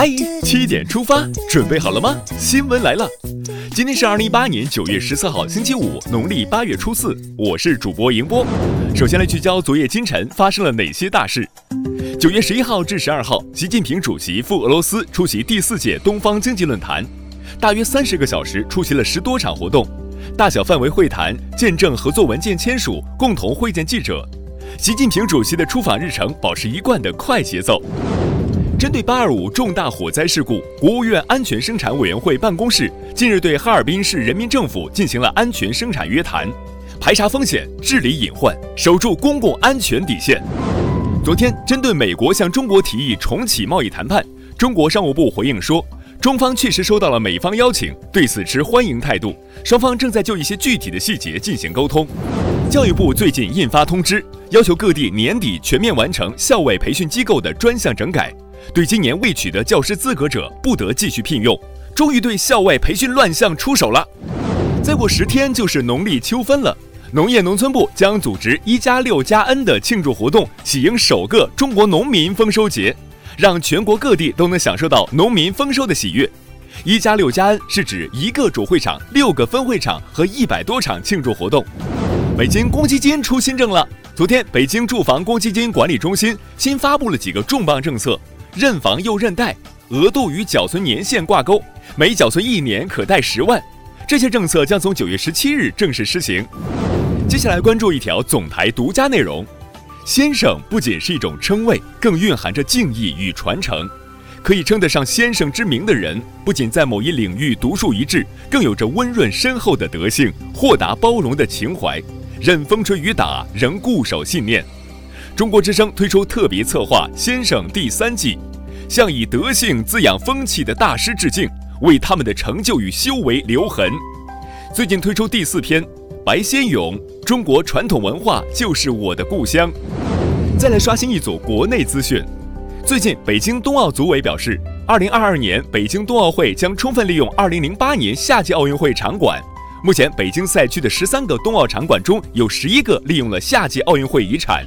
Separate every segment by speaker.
Speaker 1: 嗨，七点出发，准备好了吗？新闻来了，今天是二零一八年九月十四号，星期五，农历八月初四。我是主播迎波。首先来聚焦昨夜今晨发生了哪些大事。九月十一号至十二号，习近平主席赴俄罗斯出席第四届东方经济论坛，大约三十个小时，出席了十多场活动，大小范围会谈，见证合作文件签署，共同会见记者。习近平主席的出访日程保持一贯的快节奏。针对八二五重大火灾事故，国务院安全生产委员会办公室近日对哈尔滨市人民政府进行了安全生产约谈，排查风险，治理隐患，守住公共安全底线。昨天，针对美国向中国提议重启贸易谈判，中国商务部回应说，中方确实收到了美方邀请，对此持欢迎态度，双方正在就一些具体的细节进行沟通。教育部最近印发通知，要求各地年底全面完成校外培训机构的专项整改。对今年未取得教师资格者，不得继续聘用。终于对校外培训乱象出手了。再过十天就是农历秋分了，农业农村部将组织“一加六加 N” 的庆祝活动，喜迎首个中国农民丰收节，让全国各地都能享受到农民丰收的喜悦。“一加六加 N” 是指一个主会场、六个分会场和一百多场庆祝活动。北京公积金出新政了，昨天北京住房公积金管理中心新发布了几个重磅政策。认房又认贷，额度与缴存年限挂钩，每缴存一年可贷十万。这些政策将从九月十七日正式施行。接下来关注一条总台独家内容：先生不仅是一种称谓，更蕴含着敬意与传承。可以称得上先生之名的人，不仅在某一领域独树一帜，更有着温润深厚的德性、豁达包容的情怀，任风吹雨打仍固守信念。中国之声推出特别策划《先生》第三季，向以德性滋养风气的大师致敬，为他们的成就与修为留痕。最近推出第四篇《白先勇：中国传统文化就是我的故乡》。再来刷新一组国内资讯。最近，北京冬奥组委表示，二零二二年北京冬奥会将充分利用二零零八年夏季奥运会场馆。目前，北京赛区的十三个冬奥场馆中有十一个利用了夏季奥运会遗产。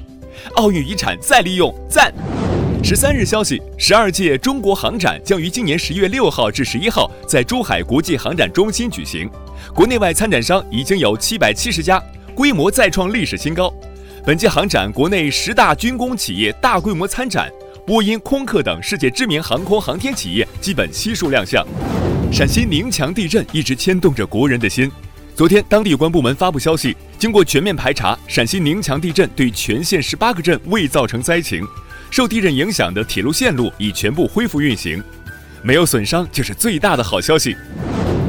Speaker 1: 奥运遗产再利用，赞！十三日消息，十二届中国航展将于今年十月六号至十一号在珠海国际航展中心举行，国内外参展商已经有七百七十家，规模再创历史新高。本届航展，国内十大军工企业大规模参展，波音、空客等世界知名航空航天企业基本悉数亮相。陕西宁强地震一直牵动着国人的心。昨天，当地有关部门发布消息，经过全面排查，陕西宁强地震对全县十八个镇未造成灾情，受地震影响的铁路线路已全部恢复运行，没有损伤就是最大的好消息。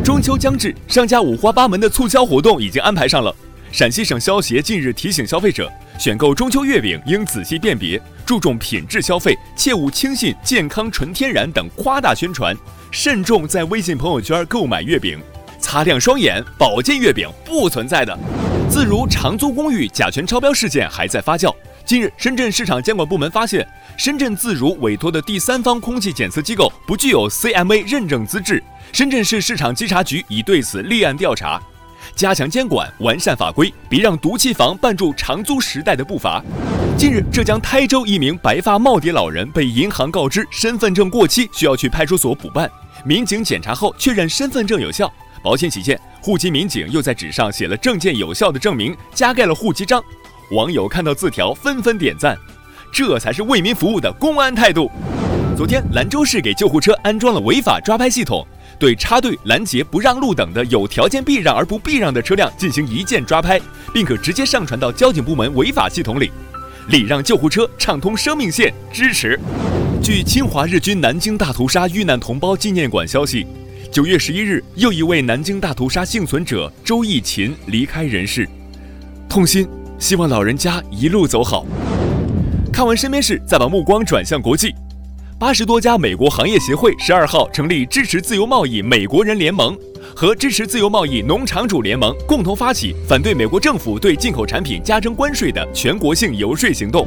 Speaker 1: 中秋将至，商家五花八门的促销活动已经安排上了。陕西省消协近日提醒消费者，选购中秋月饼应仔细辨别，注重品质消费，切勿轻信健康、纯天然等夸大宣传，慎重在微信朋友圈购买月饼。擦亮双眼，保健月饼不存在的。自如长租公寓甲醛超标事件还在发酵。近日，深圳市场监管部门发现，深圳自如委托的第三方空气检测机构不具有 CMA 认证资质。深圳市市场稽查局已对此立案调查，加强监管，完善法规，别让毒气房绊住长租时代的步伐。近日，浙江台州一名白发耄耋老人被银行告知身份证过期，需要去派出所补办。民警检查后确认身份证有效。保险起见，户籍民警又在纸上写了证件有效的证明，加盖了户籍章。网友看到字条纷纷点赞，这才是为民服务的公安态度。昨天，兰州市给救护车安装了违法抓拍系统，对插队、拦截、不让路等的有条件避让而不避让的车辆进行一键抓拍，并可直接上传到交警部门违法系统里。礼让救护车，畅通生命线，支持。据侵华日军南京大屠杀遇难同胞纪念馆消息。九月十一日，又一位南京大屠杀幸存者周义勤离开人世，痛心，希望老人家一路走好。看完身边事，再把目光转向国际。八十多家美国行业协会十二号成立支持自由贸易美国人联盟和支持自由贸易农场主联盟，共同发起反对美国政府对进口产品加征关税的全国性游说行动。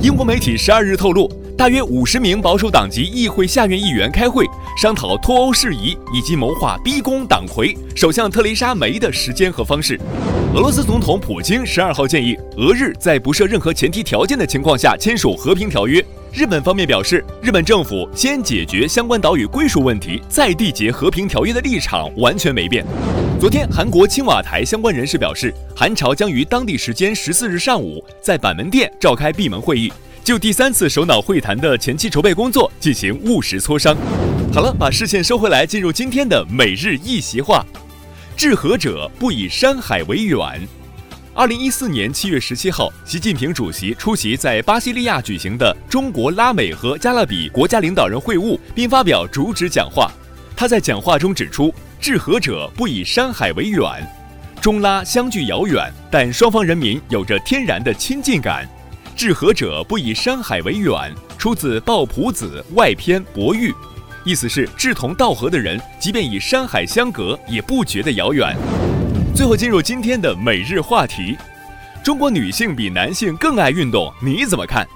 Speaker 1: 英国媒体十二日透露。大约五十名保守党籍议会下院议员开会，商讨脱欧事宜以及谋划逼宫党魁首相特蕾莎梅的时间和方式。俄罗斯总统普京十二号建议，俄日在不设任何前提条件的情况下签署和平条约。日本方面表示，日本政府先解决相关岛屿归属问题，再缔结和平条约的立场完全没变。昨天，韩国青瓦台相关人士表示，韩朝将于当地时间十四日上午在板门店召开闭门会议，就第三次首脑会谈的前期筹备工作进行务实磋商。好了，把视线收回来，进入今天的每日一席话：治和者不以山海为远。二零一四年七月十七号，习近平主席出席在巴西利亚举行的中国拉美和加勒比国家领导人会晤，并发表主旨讲话。他在讲话中指出，治和者不以山海为远。中拉相距遥远，但双方人民有着天然的亲近感。治和者不以山海为远，出自《抱朴子外篇·博玉》，意思是志同道合的人，即便以山海相隔，也不觉得遥远。最后进入今天的每日话题：中国女性比男性更爱运动，你怎么看？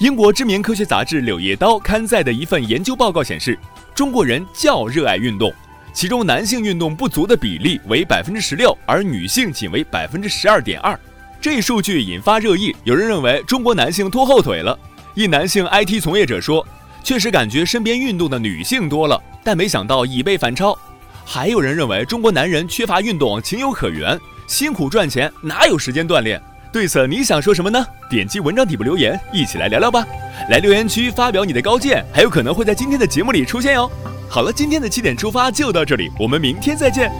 Speaker 1: 英国知名科学杂志《柳叶刀》刊载的一份研究报告显示，中国人较热爱运动，其中男性运动不足的比例为百分之十六，而女性仅为百分之十二点二。这一数据引发热议，有人认为中国男性拖后腿了。一男性 IT 从业者说：“确实感觉身边运动的女性多了，但没想到已被反超。”还有人认为中国男人缺乏运动情有可原，辛苦赚钱哪有时间锻炼？对此你想说什么呢？点击文章底部留言，一起来聊聊吧。来留言区发表你的高见，还有可能会在今天的节目里出现哟。好了，今天的七点出发就到这里，我们明天再见。